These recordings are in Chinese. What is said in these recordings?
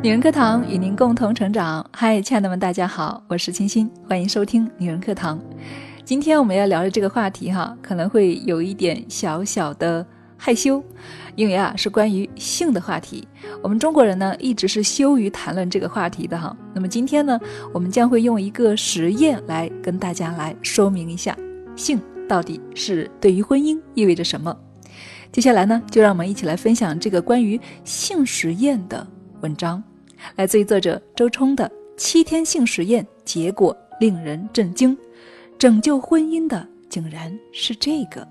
女人课堂与您共同成长。嗨，亲爱的们，大家好，我是清新，欢迎收听女人课堂。今天我们要聊的这个话题哈，可能会有一点小小的害羞，因为啊是关于性的话题。我们中国人呢一直是羞于谈论这个话题的哈。那么今天呢，我们将会用一个实验来跟大家来说明一下性到底是对于婚姻意味着什么。接下来呢，就让我们一起来分享这个关于性实验的文章。来自于作者周冲的七天性实验结果令人震惊，拯救婚姻的竟然是这个。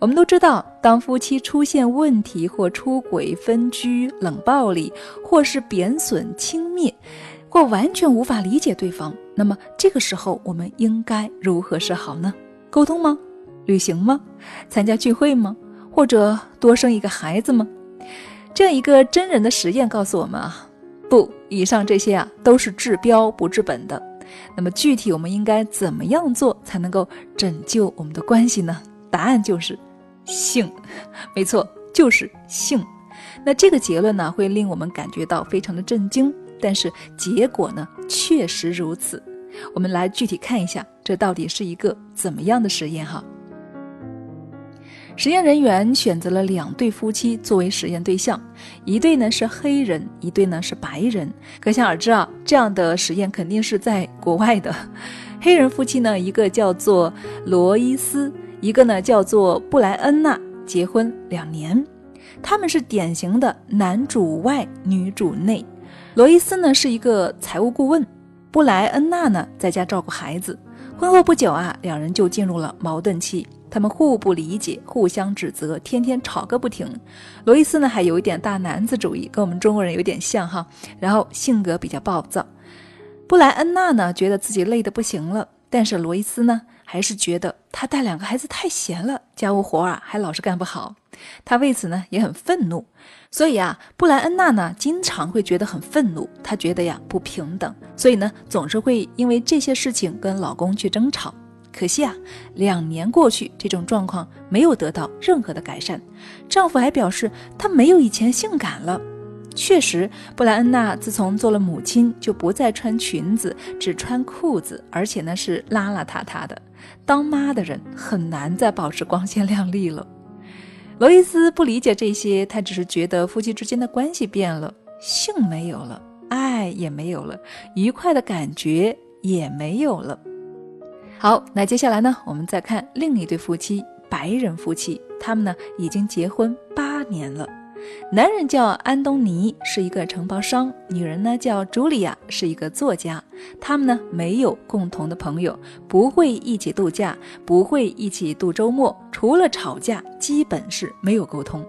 我们都知道，当夫妻出现问题或出轨、分居、冷暴力，或是贬损、轻蔑，或完全无法理解对方，那么这个时候我们应该如何是好呢？沟通吗？旅行吗？参加聚会吗？或者多生一个孩子吗？这样一个真人的实验告诉我们啊，不，以上这些啊都是治标不治本的。那么具体我们应该怎么样做才能够拯救我们的关系呢？答案就是性，没错，就是性。那这个结论呢会令我们感觉到非常的震惊，但是结果呢确实如此。我们来具体看一下，这到底是一个怎么样的实验哈？实验人员选择了两对夫妻作为实验对象，一对呢是黑人，一对呢是白人。可想而知啊，这样的实验肯定是在国外的。黑人夫妻呢，一个叫做罗伊斯，一个呢叫做布莱恩娜，结婚两年，他们是典型的男主外女主内。罗伊斯呢是一个财务顾问，布莱恩娜呢在家照顾孩子。婚后不久啊，两人就进入了矛盾期。他们互不理解，互相指责，天天吵个不停。罗伊斯呢，还有一点大男子主义，跟我们中国人有点像哈。然后性格比较暴躁。布莱恩娜呢，觉得自己累得不行了，但是罗伊斯呢，还是觉得他带两个孩子太闲了，家务活啊还老是干不好。他为此呢也很愤怒。所以啊，布莱恩娜呢，经常会觉得很愤怒，她觉得呀不平等，所以呢，总是会因为这些事情跟老公去争吵。可惜啊，两年过去，这种状况没有得到任何的改善。丈夫还表示，他没有以前性感了。确实，布莱恩娜自从做了母亲，就不再穿裙子，只穿裤子，而且呢是邋邋遢遢的。当妈的人很难再保持光鲜亮丽了。罗伊斯不理解这些，他只是觉得夫妻之间的关系变了，性没有了，爱也没有了，愉快的感觉也没有了。好，那接下来呢，我们再看另一对夫妻，白人夫妻，他们呢已经结婚八年了。男人叫安东尼，是一个承包商；女人呢叫茱莉亚，是一个作家。他们呢没有共同的朋友，不会一起度假，不会一起度周末，除了吵架，基本是没有沟通。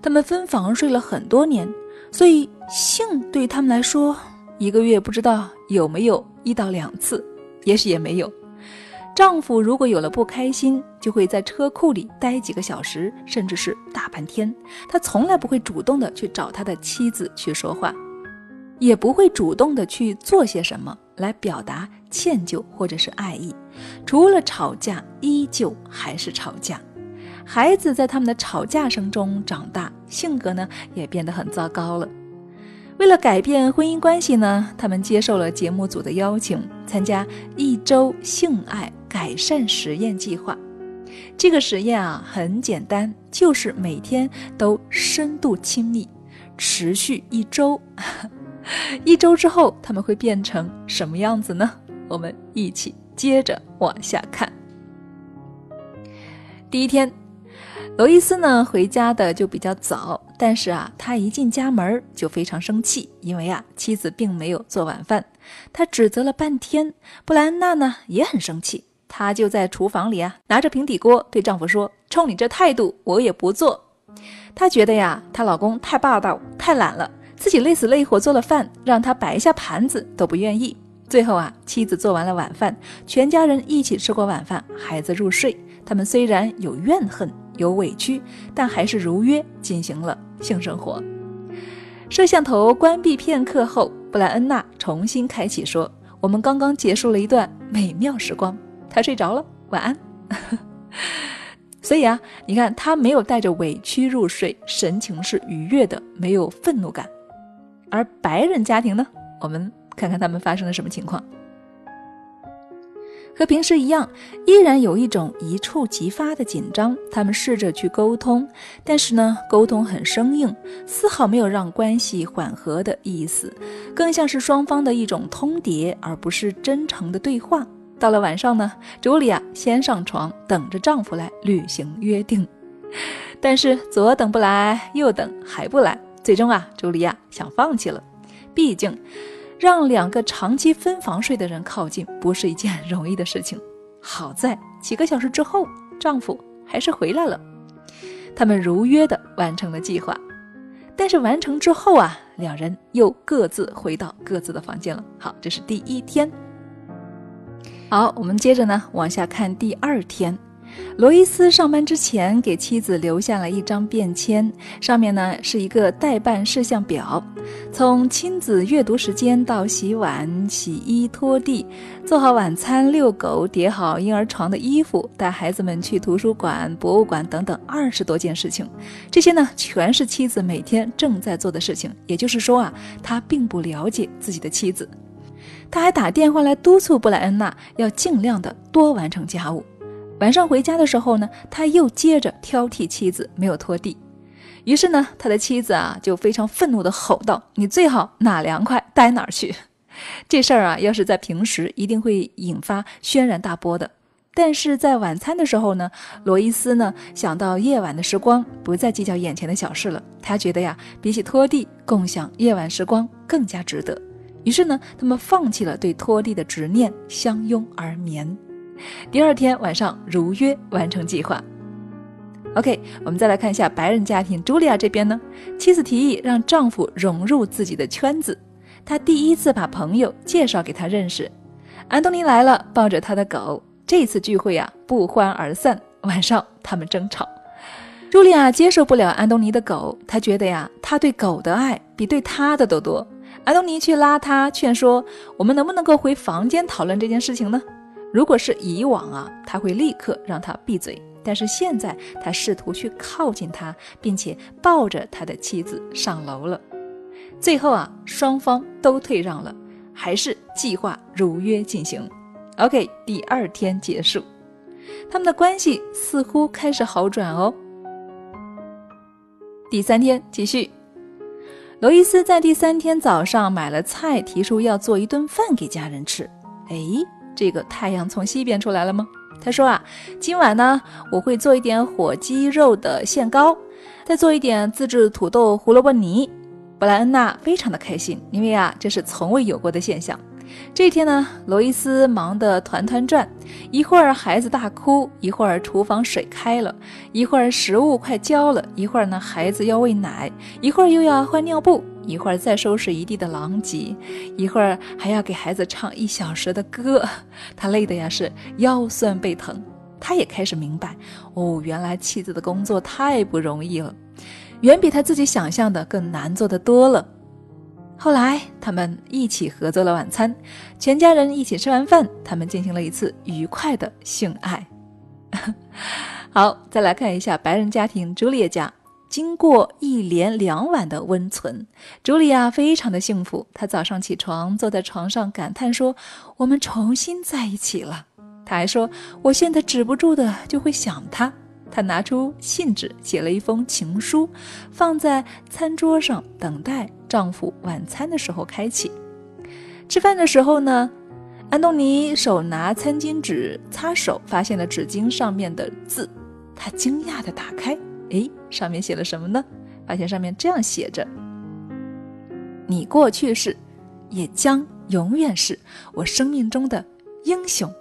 他们分房睡了很多年，所以性对他们来说，一个月不知道有没有一到两次，也许也没有。丈夫如果有了不开心，就会在车库里待几个小时，甚至是大半天。他从来不会主动的去找他的妻子去说话，也不会主动的去做些什么来表达歉疚或者是爱意。除了吵架，依旧还是吵架。孩子在他们的吵架声中长大，性格呢也变得很糟糕了。为了改变婚姻关系呢，他们接受了节目组的邀请，参加一周性爱。改善实验计划，这个实验啊很简单，就是每天都深度亲密，持续一周。一周之后他们会变成什么样子呢？我们一起接着往下看。第一天，罗伊斯呢回家的就比较早，但是啊，他一进家门就非常生气，因为啊妻子并没有做晚饭，他指责了半天。布莱恩娜呢也很生气。她就在厨房里啊，拿着平底锅对丈夫说：“冲你这态度，我也不做。”她觉得呀，她老公太霸道、太懒了，自己累死累活做了饭，让他摆一下盘子都不愿意。最后啊，妻子做完了晚饭，全家人一起吃过晚饭，孩子入睡。他们虽然有怨恨、有委屈，但还是如约进行了性生活。摄像头关闭片刻后，布莱恩娜重新开启说：“我们刚刚结束了一段美妙时光。”他睡着了，晚安。所以啊，你看他没有带着委屈入睡，神情是愉悦的，没有愤怒感。而白人家庭呢，我们看看他们发生了什么情况。和平时一样，依然有一种一触即发的紧张。他们试着去沟通，但是呢，沟通很生硬，丝毫没有让关系缓和的意思，更像是双方的一种通牒，而不是真诚的对话。到了晚上呢，茱莉亚先上床，等着丈夫来履行约定，但是左等不来，右等还不来，最终啊，茱莉亚想放弃了，毕竟。让两个长期分房睡的人靠近，不是一件容易的事情。好在几个小时之后，丈夫还是回来了，他们如约的完成了计划。但是完成之后啊，两人又各自回到各自的房间了。好，这是第一天。好，我们接着呢往下看第二天。罗伊斯上班之前给妻子留下了一张便签，上面呢是一个待办事项表，从亲子阅读时间到洗碗、洗衣、拖地、做好晚餐、遛狗、叠好婴儿床的衣服、带孩子们去图书馆、博物馆等等二十多件事情。这些呢全是妻子每天正在做的事情。也就是说啊，他并不了解自己的妻子，他还打电话来督促布莱恩娜要尽量的多完成家务。晚上回家的时候呢，他又接着挑剔妻子没有拖地，于是呢，他的妻子啊就非常愤怒地吼道：“你最好哪凉快待哪儿去！” 这事儿啊，要是在平时，一定会引发轩然大波的。但是在晚餐的时候呢，罗伊斯呢想到夜晚的时光，不再计较眼前的小事了。他觉得呀，比起拖地，共享夜晚时光更加值得。于是呢，他们放弃了对拖地的执念，相拥而眠。第二天晚上如约完成计划。OK，我们再来看一下白人家庭，茱莉亚这边呢，妻子提议让丈夫融入自己的圈子，她第一次把朋友介绍给他认识。安东尼来了，抱着他的狗。这次聚会啊，不欢而散。晚上他们争吵，茱莉亚接受不了安东尼的狗，她觉得呀，他对狗的爱比对他的都多。安东尼去拉他，劝说我们能不能够回房间讨论这件事情呢？如果是以往啊，他会立刻让他闭嘴。但是现在，他试图去靠近他，并且抱着他的妻子上楼了。最后啊，双方都退让了，还是计划如约进行。OK，第二天结束，他们的关系似乎开始好转哦。第三天继续，罗伊斯在第三天早上买了菜，提出要做一顿饭给家人吃。哎。这个太阳从西边出来了吗？他说啊，今晚呢，我会做一点火鸡肉的馅糕，再做一点自制土豆胡萝卜泥。布莱恩娜非常的开心，因为啊，这是从未有过的现象。这天呢，罗伊斯忙得团团转，一会儿孩子大哭，一会儿厨房水开了，一会儿食物快焦了，一会儿呢孩子要喂奶，一会儿又要换尿布，一会儿再收拾一地的狼藉，一会儿还要给孩子唱一小时的歌，他累得呀是腰酸背疼。他也开始明白，哦，原来妻子的工作太不容易了，远比他自己想象的更难做的多了。后来，他们一起合作了晚餐，全家人一起吃完饭，他们进行了一次愉快的性爱。好，再来看一下白人家庭朱莉亚家。经过一连两晚的温存，茱莉亚非常的幸福。她早上起床，坐在床上感叹说：“我们重新在一起了。”她还说：“我现在止不住的就会想他。”她拿出信纸，写了一封情书，放在餐桌上，等待丈夫晚餐的时候开启。吃饭的时候呢，安东尼手拿餐巾纸擦手，发现了纸巾上面的字，他惊讶地打开，哎，上面写了什么呢？发现上面这样写着：“你过去是，也将永远是我生命中的英雄。”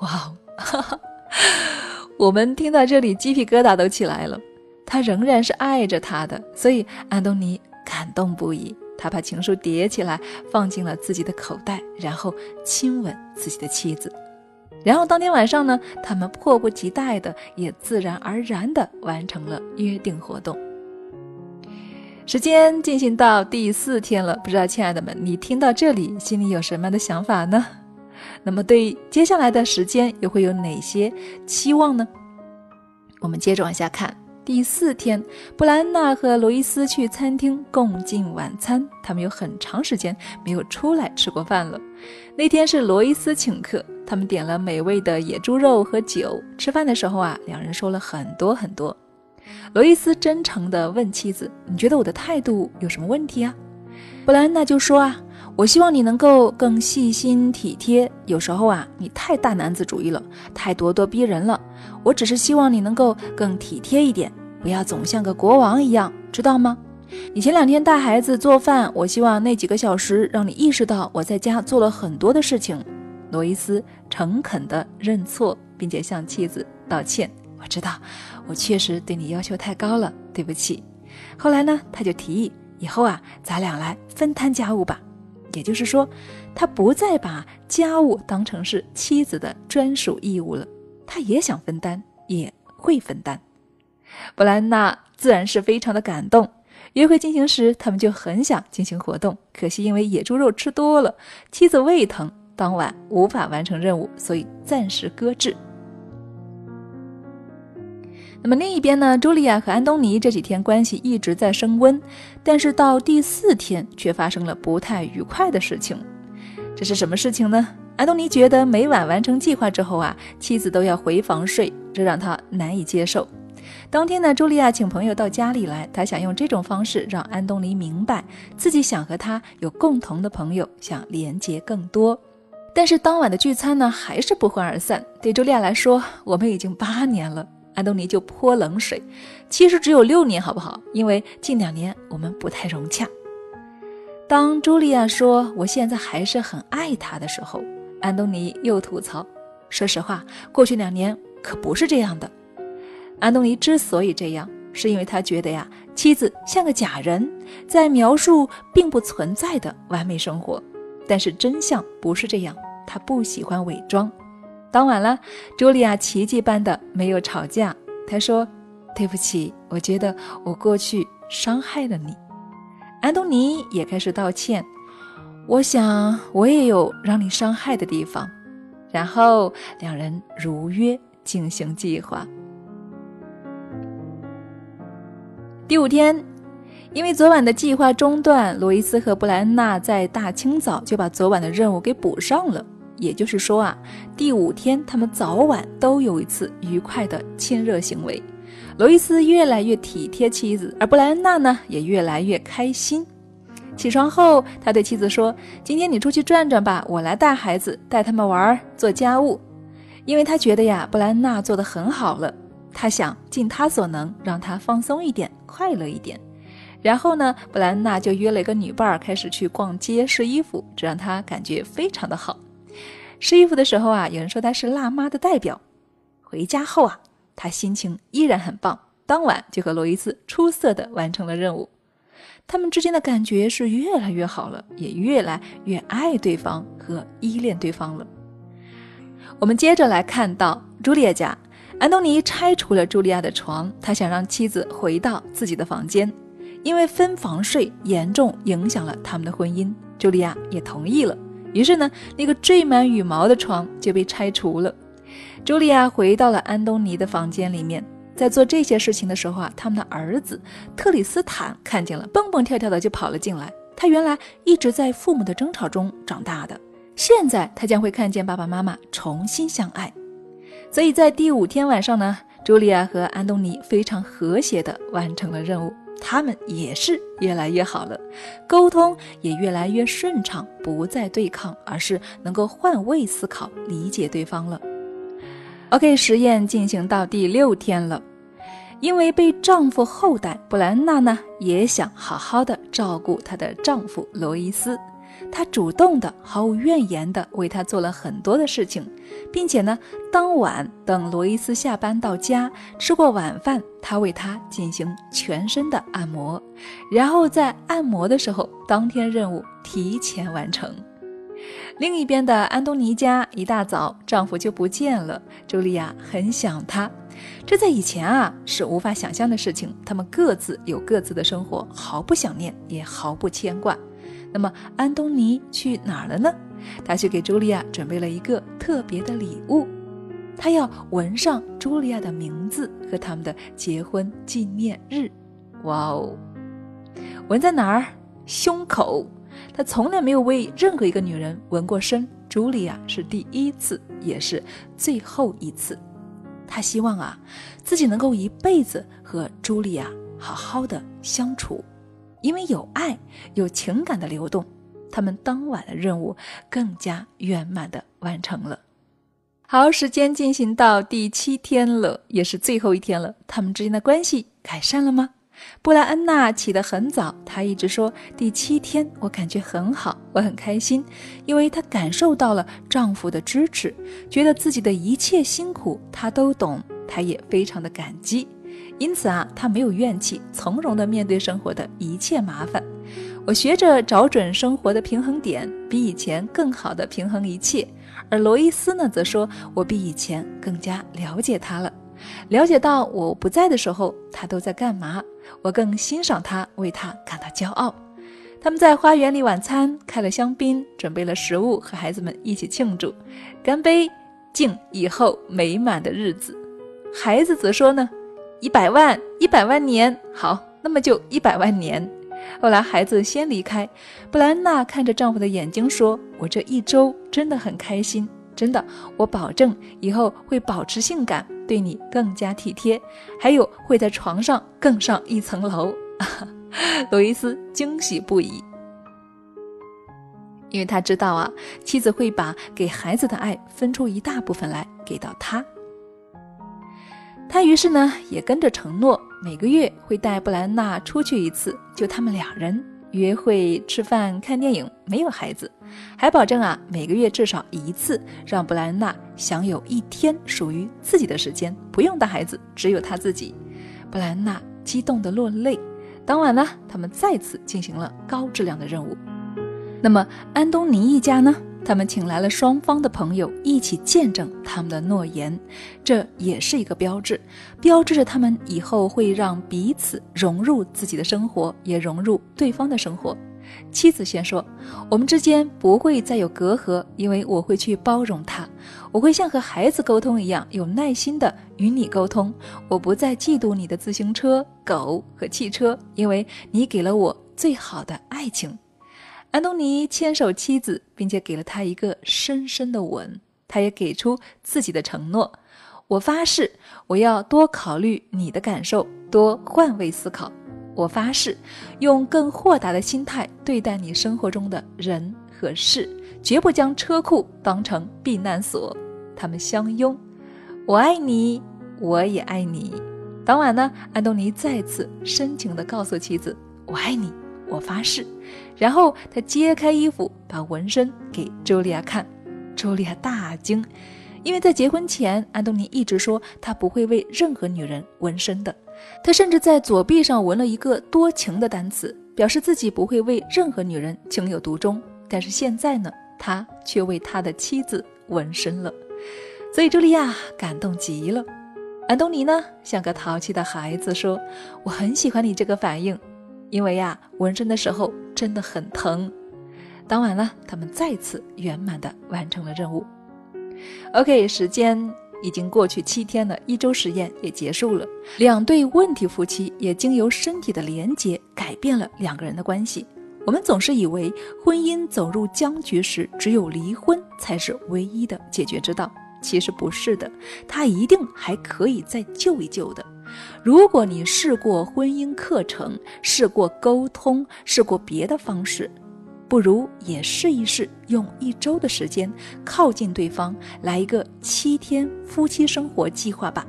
哇哦！我们听到这里，鸡皮疙瘩都起来了。他仍然是爱着他的，所以安东尼感动不已。他把情书叠起来，放进了自己的口袋，然后亲吻自己的妻子。然后当天晚上呢，他们迫不及待的，也自然而然的完成了约定活动。时间进行到第四天了，不知道亲爱的们，你听到这里，心里有什么样的想法呢？那么，对接下来的时间又会有哪些期望呢？我们接着往下看。第四天，布莱恩娜和罗伊斯去餐厅共进晚餐。他们有很长时间没有出来吃过饭了。那天是罗伊斯请客，他们点了美味的野猪肉和酒。吃饭的时候啊，两人说了很多很多。罗伊斯真诚地问妻子：“你觉得我的态度有什么问题啊？”布莱恩娜就说：“啊，我希望你能够更细心体贴。有时候啊，你太大男子主义了，太咄咄逼人了。”我只是希望你能够更体贴一点，不要总像个国王一样，知道吗？你前两天带孩子做饭，我希望那几个小时让你意识到我在家做了很多的事情。罗伊斯诚恳地认错，并且向妻子道歉。我知道，我确实对你要求太高了，对不起。后来呢，他就提议以后啊，咱俩来分摊家务吧。也就是说，他不再把家务当成是妻子的专属义务了。他也想分担，也会分担。布兰娜自然是非常的感动。约会进行时，他们就很想进行活动，可惜因为野猪肉吃多了，妻子胃疼，当晚无法完成任务，所以暂时搁置。那么另一边呢？茱莉亚和安东尼这几天关系一直在升温，但是到第四天却发生了不太愉快的事情。这是什么事情呢？安东尼觉得每晚完成计划之后啊，妻子都要回房睡，这让他难以接受。当天呢，茱莉亚请朋友到家里来，她想用这种方式让安东尼明白自己想和他有共同的朋友，想连接更多。但是当晚的聚餐呢，还是不欢而散。对茱莉亚来说，我们已经八年了，安东尼就泼冷水。其实只有六年，好不好？因为近两年我们不太融洽。当茱莉亚说我现在还是很爱他的时候，安东尼又吐槽：“说实话，过去两年可不是这样的。”安东尼之所以这样，是因为他觉得呀，妻子像个假人，在描述并不存在的完美生活。但是真相不是这样，他不喜欢伪装。当晚了，茱莉亚奇迹般的没有吵架。他说：“对不起，我觉得我过去伤害了你。”安东尼也开始道歉。我想我也有让你伤害的地方，然后两人如约进行计划。第五天，因为昨晚的计划中断，罗伊斯和布莱恩娜在大清早就把昨晚的任务给补上了。也就是说啊，第五天他们早晚都有一次愉快的亲热行为。罗伊斯越来越体贴妻子，而布莱恩娜呢也越来越开心。起床后，他对妻子说：“今天你出去转转吧，我来带孩子，带他们玩，做家务。”因为他觉得呀，布莱恩娜做得很好了，他想尽他所能让她放松一点，快乐一点。然后呢，布兰娜就约了一个女伴儿开始去逛街试衣服，这让他感觉非常的好。试衣服的时候啊，有人说她是辣妈的代表。回家后啊，他心情依然很棒，当晚就和罗伊斯出色的完成了任务。他们之间的感觉是越来越好了，也越来越爱对方和依恋对方了。我们接着来看到朱莉亚家，安东尼拆除了茱莉亚的床，他想让妻子回到自己的房间，因为分房睡严重影响了他们的婚姻。茱莉亚也同意了，于是呢，那个缀满羽毛的床就被拆除了。茱莉亚回到了安东尼的房间里面。在做这些事情的时候啊，他们的儿子特里斯坦看见了，蹦蹦跳跳的就跑了进来。他原来一直在父母的争吵中长大的，现在他将会看见爸爸妈妈重新相爱。所以在第五天晚上呢，茱莉亚和安东尼非常和谐的完成了任务，他们也是越来越好了，沟通也越来越顺畅，不再对抗，而是能够换位思考，理解对方了。OK，实验进行到第六天了。因为被丈夫厚待，布兰娜呢也想好好的照顾她的丈夫罗伊斯。她主动的、毫无怨言的为他做了很多的事情，并且呢，当晚等罗伊斯下班到家，吃过晚饭，她为他进行全身的按摩，然后在按摩的时候，当天任务提前完成。另一边的安东尼家，一大早丈夫就不见了，茱莉亚很想他。这在以前啊是无法想象的事情。他们各自有各自的生活，毫不想念，也毫不牵挂。那么安东尼去哪儿了呢？他去给茱莉亚准备了一个特别的礼物。他要纹上茱莉亚的名字和他们的结婚纪念日。哇哦，纹在哪儿？胸口。他从来没有为任何一个女人纹过身，茱莉亚是第一次，也是最后一次。他希望啊，自己能够一辈子和茱莉亚好好的相处，因为有爱，有情感的流动。他们当晚的任务更加圆满的完成了。好，时间进行到第七天了，也是最后一天了。他们之间的关系改善了吗？布莱恩娜起得很早，她一直说第七天我感觉很好，我很开心，因为她感受到了丈夫的支持，觉得自己的一切辛苦他都懂，她也非常的感激。因此啊，他没有怨气，从容地面对生活的一切麻烦。我学着找准生活的平衡点，比以前更好的平衡一切。而罗伊斯呢，则说我比以前更加了解他了，了解到我不在的时候他都在干嘛。我更欣赏他，为他感到骄傲。他们在花园里晚餐，开了香槟，准备了食物，和孩子们一起庆祝，干杯，敬以后美满的日子。孩子则说呢，一百万，一百万年，好，那么就一百万年。后来孩子先离开，布兰娜看着丈夫的眼睛说：“我这一周真的很开心，真的，我保证以后会保持性感，对你更加体贴，还有会在床上更上一层楼。”罗伊斯惊喜不已，因为他知道啊，妻子会把给孩子的爱分出一大部分来给到他。他于是呢，也跟着承诺。每个月会带布兰娜出去一次，就他们两人约会、吃饭、看电影，没有孩子，还保证啊每个月至少一次让布兰娜享有一天属于自己的时间，不用带孩子，只有他自己。布兰娜激动的落泪。当晚呢，他们再次进行了高质量的任务。那么安东尼一家呢？他们请来了双方的朋友一起见证他们的诺言，这也是一个标志，标志着他们以后会让彼此融入自己的生活，也融入对方的生活。妻子先说：“我们之间不会再有隔阂，因为我会去包容他，我会像和孩子沟通一样有耐心的与你沟通。我不再嫉妒你的自行车、狗和汽车，因为你给了我最好的爱情。”安东尼牵手妻子，并且给了她一个深深的吻。他也给出自己的承诺：“我发誓，我要多考虑你的感受，多换位思考。我发誓，用更豁达的心态对待你生活中的人和事，绝不将车库当成避难所。”他们相拥，我爱你，我也爱你。当晚呢，安东尼再次深情地告诉妻子：“我爱你。”我发誓，然后他揭开衣服，把纹身给茱莉亚看。茱莉亚大惊，因为在结婚前，安东尼一直说他不会为任何女人纹身的。他甚至在左臂上纹了一个多情的单词，表示自己不会为任何女人情有独钟。但是现在呢，他却为他的妻子纹身了，所以茱莉亚感动极了。安东尼呢，像个淘气的孩子说：“我很喜欢你这个反应。”因为呀，纹身的时候真的很疼。当晚呢，他们再次圆满的完成了任务。OK，时间已经过去七天了，一周实验也结束了。两对问题夫妻也经由身体的连接改变了两个人的关系。我们总是以为婚姻走入僵局时，只有离婚才是唯一的解决之道。其实不是的，他一定还可以再救一救的。如果你试过婚姻课程，试过沟通，试过别的方式，不如也试一试，用一周的时间靠近对方，来一个七天夫妻生活计划吧。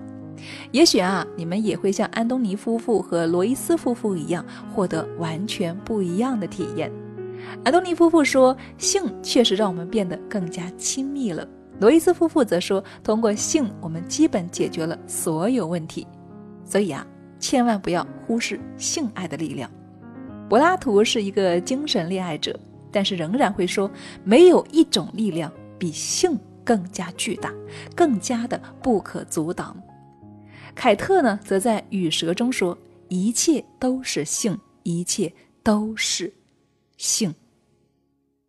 也许啊，你们也会像安东尼夫妇和罗伊斯夫妇一样，获得完全不一样的体验。安东尼夫妇说，性确实让我们变得更加亲密了。罗伊斯夫妇则说，通过性，我们基本解决了所有问题。所以啊，千万不要忽视性爱的力量。柏拉图是一个精神恋爱者，但是仍然会说，没有一种力量比性更加巨大，更加的不可阻挡。凯特呢，则在《羽蛇》中说，一切都是性，一切都是性。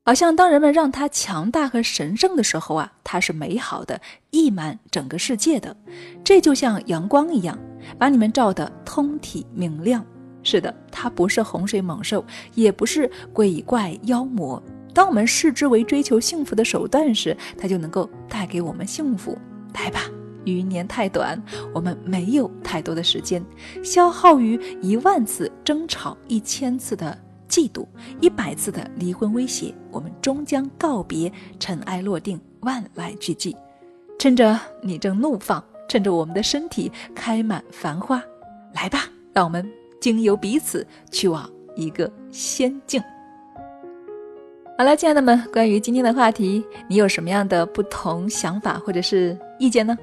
好像当人们让它强大和神圣的时候啊，它是美好的，溢满整个世界的。这就像阳光一样，把你们照得通体明亮。是的，它不是洪水猛兽，也不是鬼怪妖魔。当我们视之为追求幸福的手段时，它就能够带给我们幸福。来吧，余年太短，我们没有太多的时间消耗于一万次争吵、一千次的。嫉妒一百次的离婚威胁，我们终将告别尘埃落定，万籁俱寂。趁着你正怒放，趁着我们的身体开满繁花，来吧，让我们经由彼此去往一个仙境。好了，亲爱的们，关于今天的话题，你有什么样的不同想法或者是意见呢？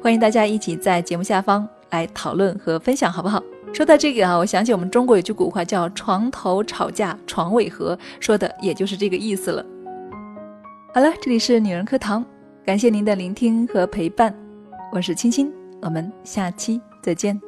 欢迎大家一起在节目下方来讨论和分享，好不好？说到这个啊，我想起我们中国有句古话叫“床头吵架床尾和”，说的也就是这个意思了。好了，这里是女人课堂，感谢您的聆听和陪伴，我是青青，我们下期再见。